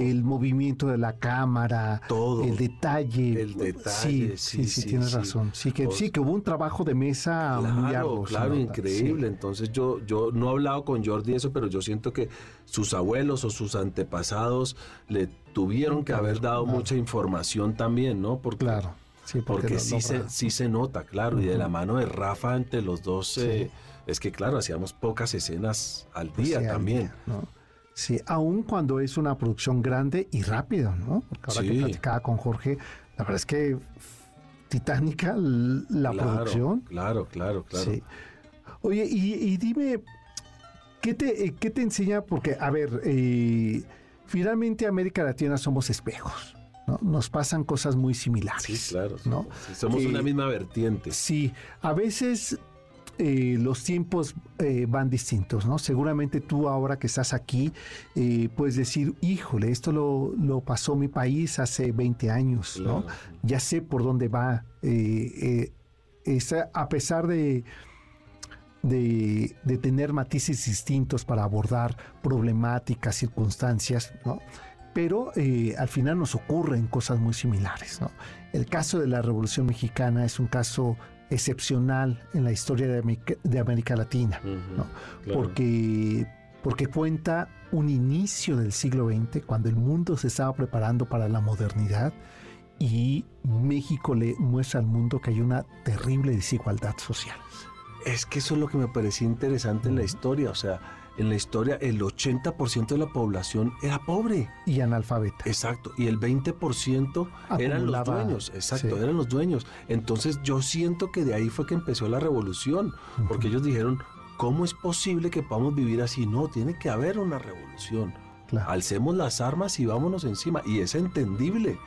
el movimiento de la cámara, todo, el detalle. El detalle, sí, sí, tienes razón. Sí que, sí, que hubo un trabajo de mesa muy largo. Claro, increíble. Entonces yo, yo no he hablado con Jordi eso, pero yo siento que sus abuelos o sus antepasados le tuvieron que haber dado mucha información también, ¿no? Porque, claro. Sí, porque, sí, se, sí se nota, claro, y de la mano de Rafa entre los dos eh, es que claro, hacíamos pocas escenas al pues día también. Sí, aún cuando es una producción grande y rápida, ¿no? Porque ahora que platicaba con Jorge, la verdad es que titánica la producción. Claro, claro, claro. Oye, y, dime, ¿qué te, eh, ¿qué te enseña? Porque, a ver, eh, finalmente América Latina somos espejos. ¿No? Nos pasan cosas muy similares. Sí, claro. ¿no? somos una misma vertiente. Sí, a veces eh, los tiempos eh, van distintos, ¿no? Seguramente tú ahora que estás aquí eh, puedes decir, híjole, esto lo, pasó mi país hace 20 años, ¿no? Ya sé por dónde va. a pesar de, de, de, tener matices distintos para abordar problemáticas, circunstancias, ¿no? Pero al final nos ocurren cosas muy similares, ¿no? El caso de la Revolución Mexicana es un caso excepcional en la historia de América, Latina, porque, porque cuenta un inicio del siglo XX, cuando el mundo se estaba preparando para la modernidad y México le muestra al mundo que hay una terrible desigualdad social. Es que eso es lo que me parecía interesante en la historia, o sea, en la historia el 80% de la población era pobre. Y analfabeta. Exacto. Y el 20% eran los dueños. Exacto, eran los dueños. Entonces yo siento que de ahí fue que empezó la revolución. Porque ellos dijeron, ¿cómo es posible que podamos vivir así? No, tiene que haber una revolución. Alcemos las armas y vámonos encima. Y es entendible.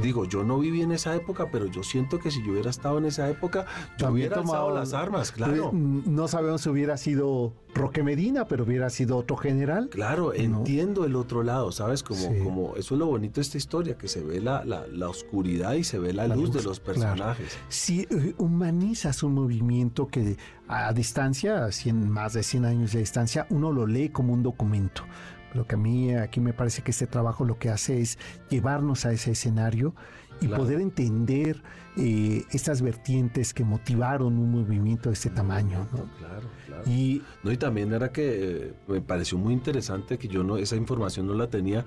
Digo, yo no viví en esa época, pero yo siento que si yo hubiera estado en esa época, yo hubiera tomado las armas, claro. No sabemos si hubiera sido Roque Medina, pero hubiera sido otro general. Claro, entiendo el otro lado, ¿sabes? Como, como eso es lo bonito de esta historia, que se ve la, la, oscuridad y se ve la, luz, de los personajes. Si eh, humanizas un movimiento que a distancia, a más de 100 años de distancia, uno lo lee como un documento. Lo que a mí aquí me parece que este trabajo lo que hace es llevarnos a ese escenario y poder entender eh, estas vertientes que motivaron un movimiento de este tamaño. ¿no? Claro, claro. Y, no, y también era que eh, me pareció muy interesante que yo no esa información no la tenía.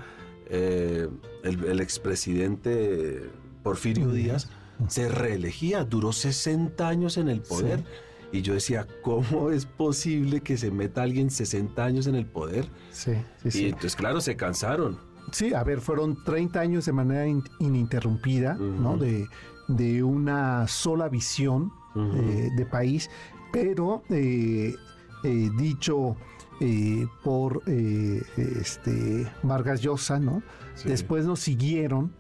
Eh, el, expresidente Porfirio Díaz se reelegía, duró 60 años en el poder. Y yo decía, ¿cómo es posible que se meta alguien 60 años en el poder? Sí, sí, Y entonces, claro, se cansaron. Sí, a ver, fueron 30 años de manera ininterrumpida, ¿no? De, de, una sola visión eh, de país, pero eh, eh, dicho por este Vargas Llosa, ¿no? Después nos siguieron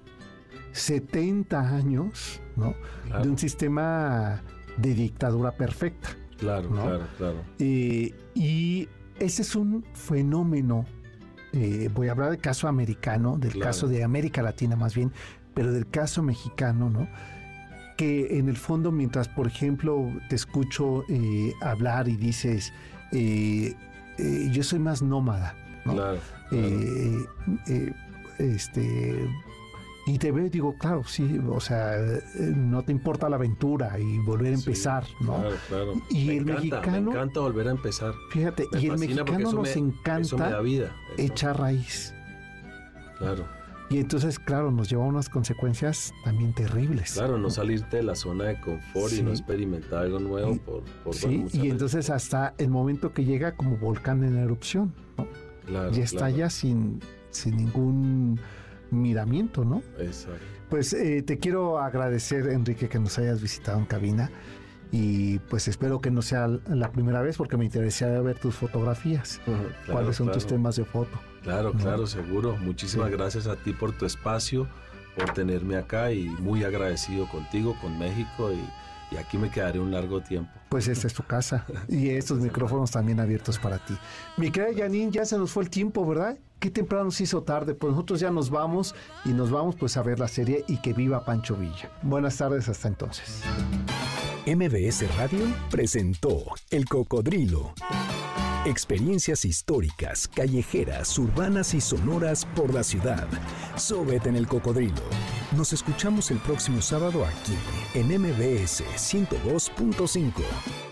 70 años, ¿no? De un sistema de dictadura perfecta. Claro, claro, claro. y ese es un fenómeno eh, voy a hablar del caso americano, del caso de América Latina más bien, pero del caso mexicano, ¿no? Que en el fondo, mientras, por ejemplo, te escucho eh, hablar y dices, eh, yo soy más nómada, ¿no? Claro, este y te veo y digo, claro, sí, o sea, eh, no te importa la aventura y volver a empezar, ¿no? Claro, claro. Y el mexicano. Me encanta volver a empezar. Fíjate, y el mexicano nos encanta vida, echar raíz. Claro. Y entonces, claro, nos lleva a unas consecuencias también terribles. Claro, no salirte de la zona de confort y no experimentar algo nuevo por, por Sí, y entonces hasta el momento que llega como volcán en erupción, ¿no? Claro, y está ya sin, sin ningún miramiento, ¿no? Exacto. Pues eh, te quiero agradecer, Enrique, que nos hayas visitado en cabina y pues espero que no sea la primera vez porque me interesaría ver tus fotografías. ¿Cuáles son tus temas de foto? Claro, claro, seguro. Muchísimas gracias a ti por tu espacio, por tenerme acá y muy agradecido contigo, con México y y aquí me quedaré un largo tiempo. Pues esta es tu casa y estos micrófonos también abiertos para ti. Mi querida Janine, ya se nos fue el tiempo, ¿verdad? Qué temprano se hizo tarde, pues nosotros ya nos vamos y nos vamos pues a ver la serie y que viva Pancho Villa. Buenas tardes, hasta entonces. MBS Radio presentó El Cocodrilo. Experiencias históricas, callejeras, urbanas y sonoras por la ciudad. Súbete en el cocodrilo. Nos escuchamos el próximo sábado aquí en MBS 102.5.